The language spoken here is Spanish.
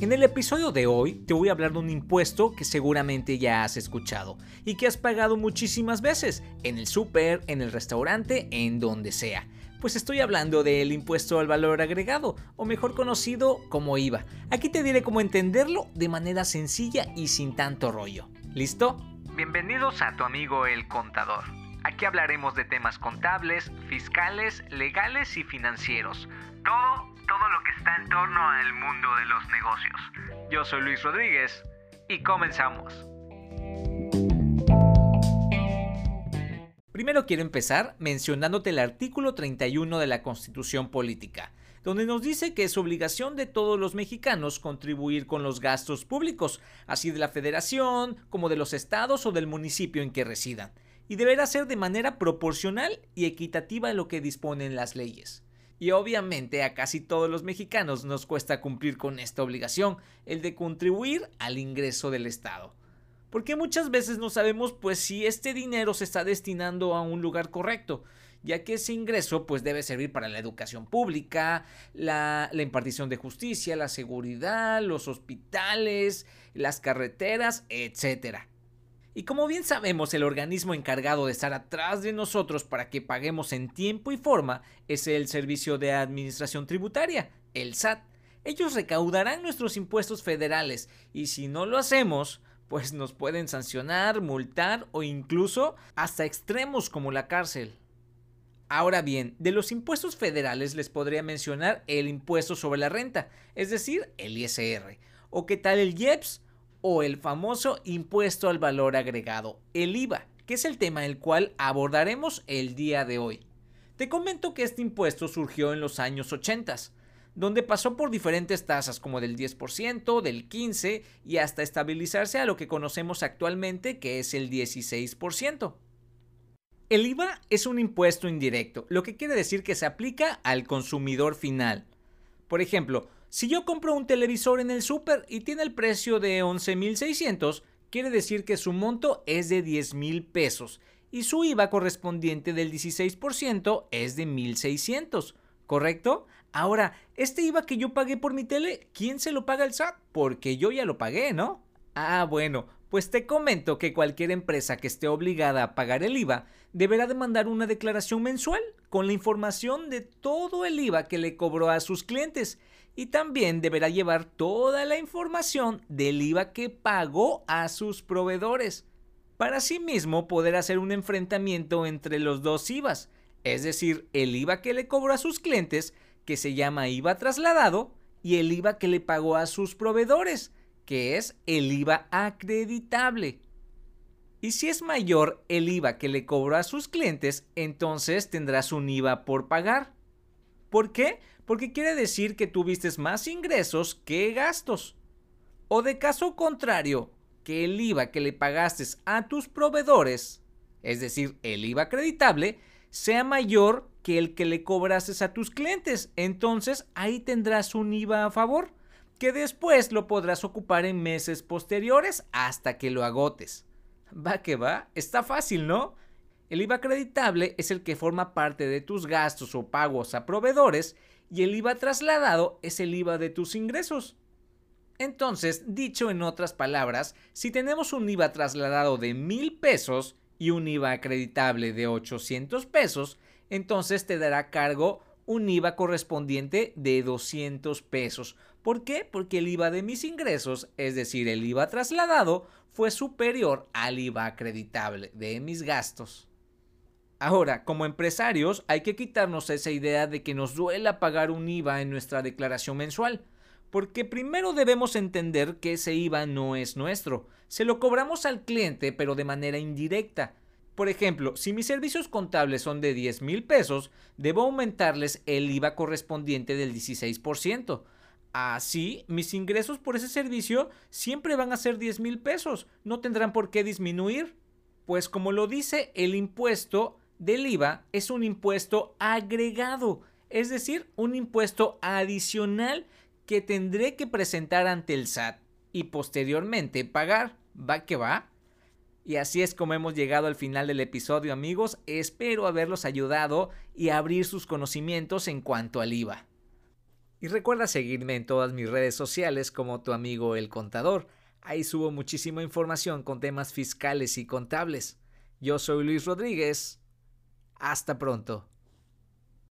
En el episodio de hoy te voy a hablar de un impuesto que seguramente ya has escuchado y que has pagado muchísimas veces, en el súper, en el restaurante, en donde sea. Pues estoy hablando del impuesto al valor agregado, o mejor conocido como IVA. Aquí te diré cómo entenderlo de manera sencilla y sin tanto rollo. ¿Listo? Bienvenidos a tu amigo el contador. Aquí hablaremos de temas contables, fiscales, legales y financieros. Todo, todo lo que está en torno al mundo de los negocios. Yo soy Luis Rodríguez y comenzamos. Primero quiero empezar mencionándote el artículo 31 de la Constitución Política, donde nos dice que es obligación de todos los mexicanos contribuir con los gastos públicos, así de la federación como de los estados o del municipio en que residan y deberá ser de manera proporcional y equitativa lo que disponen las leyes. Y obviamente a casi todos los mexicanos nos cuesta cumplir con esta obligación, el de contribuir al ingreso del Estado. Porque muchas veces no sabemos pues si este dinero se está destinando a un lugar correcto, ya que ese ingreso pues debe servir para la educación pública, la, la impartición de justicia, la seguridad, los hospitales, las carreteras, etcétera. Y como bien sabemos, el organismo encargado de estar atrás de nosotros para que paguemos en tiempo y forma es el Servicio de Administración Tributaria, el SAT. Ellos recaudarán nuestros impuestos federales y si no lo hacemos, pues nos pueden sancionar, multar o incluso hasta extremos como la cárcel. Ahora bien, de los impuestos federales les podría mencionar el impuesto sobre la renta, es decir, el ISR, o qué tal el IEPS o el famoso impuesto al valor agregado, el IVA, que es el tema del cual abordaremos el día de hoy. Te comento que este impuesto surgió en los años 80, donde pasó por diferentes tasas como del 10%, del 15% y hasta estabilizarse a lo que conocemos actualmente que es el 16%. El IVA es un impuesto indirecto, lo que quiere decir que se aplica al consumidor final. Por ejemplo, si yo compro un televisor en el super y tiene el precio de 11.600, quiere decir que su monto es de 10.000 pesos y su IVA correspondiente del 16% es de 1.600, ¿correcto? Ahora, este IVA que yo pagué por mi tele, ¿quién se lo paga el SAT? Porque yo ya lo pagué, ¿no? Ah, bueno, pues te comento que cualquier empresa que esté obligada a pagar el IVA deberá demandar una declaración mensual con la información de todo el IVA que le cobró a sus clientes y también deberá llevar toda la información del IVA que pagó a sus proveedores, para asimismo poder hacer un enfrentamiento entre los dos IVAs, es decir, el IVA que le cobró a sus clientes, que se llama IVA trasladado, y el IVA que le pagó a sus proveedores, que es el IVA acreditable. Y si es mayor el IVA que le cobró a sus clientes, entonces tendrás un IVA por pagar. ¿Por qué? porque quiere decir que tuviste más ingresos que gastos. O de caso contrario, que el IVA que le pagaste a tus proveedores, es decir, el IVA acreditable, sea mayor que el que le cobrases a tus clientes. Entonces ahí tendrás un IVA a favor, que después lo podrás ocupar en meses posteriores hasta que lo agotes. Va que va, está fácil, ¿no? El IVA acreditable es el que forma parte de tus gastos o pagos a proveedores y el IVA trasladado es el IVA de tus ingresos. Entonces, dicho en otras palabras, si tenemos un IVA trasladado de mil pesos y un IVA acreditable de 800 pesos, entonces te dará cargo un IVA correspondiente de 200 pesos. ¿Por qué? Porque el IVA de mis ingresos, es decir, el IVA trasladado, fue superior al IVA acreditable de mis gastos. Ahora, como empresarios, hay que quitarnos esa idea de que nos duela pagar un IVA en nuestra declaración mensual, porque primero debemos entender que ese IVA no es nuestro, se lo cobramos al cliente pero de manera indirecta. Por ejemplo, si mis servicios contables son de 10 mil pesos, debo aumentarles el IVA correspondiente del 16%. Así, mis ingresos por ese servicio siempre van a ser 10 mil pesos, no tendrán por qué disminuir. Pues como lo dice el impuesto, del IVA es un impuesto agregado, es decir, un impuesto adicional que tendré que presentar ante el SAT y posteriormente pagar. ¿Va que va? Y así es como hemos llegado al final del episodio amigos, espero haberlos ayudado y abrir sus conocimientos en cuanto al IVA. Y recuerda seguirme en todas mis redes sociales como tu amigo el contador. Ahí subo muchísima información con temas fiscales y contables. Yo soy Luis Rodríguez. Hasta pronto.